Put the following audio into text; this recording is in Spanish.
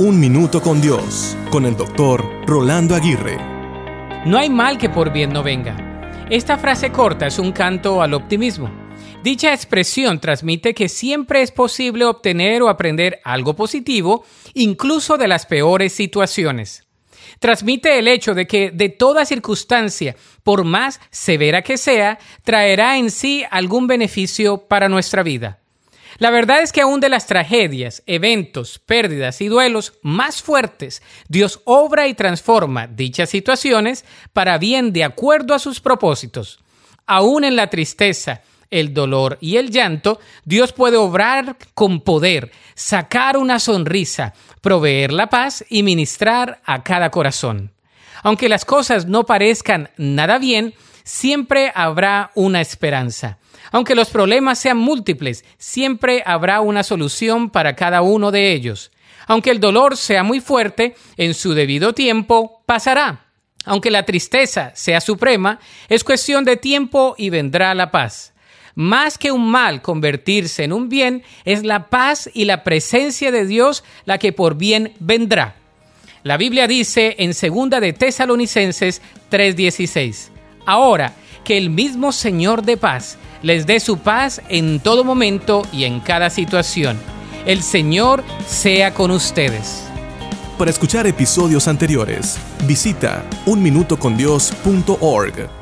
Un Minuto con Dios, con el doctor Rolando Aguirre. No hay mal que por bien no venga. Esta frase corta es un canto al optimismo. Dicha expresión transmite que siempre es posible obtener o aprender algo positivo, incluso de las peores situaciones. Transmite el hecho de que de toda circunstancia, por más severa que sea, traerá en sí algún beneficio para nuestra vida. La verdad es que aún de las tragedias, eventos, pérdidas y duelos más fuertes, Dios obra y transforma dichas situaciones para bien de acuerdo a sus propósitos. Aún en la tristeza, el dolor y el llanto, Dios puede obrar con poder, sacar una sonrisa, proveer la paz y ministrar a cada corazón. Aunque las cosas no parezcan nada bien, siempre habrá una esperanza. Aunque los problemas sean múltiples, siempre habrá una solución para cada uno de ellos. Aunque el dolor sea muy fuerte, en su debido tiempo pasará. Aunque la tristeza sea suprema, es cuestión de tiempo y vendrá la paz. Más que un mal convertirse en un bien, es la paz y la presencia de Dios la que por bien vendrá. La Biblia dice en 2 de Tesalonicenses 3:16, Ahora que el mismo Señor de paz les dé su paz en todo momento y en cada situación. El Señor sea con ustedes. Para escuchar episodios anteriores, visita unminutocondios.org.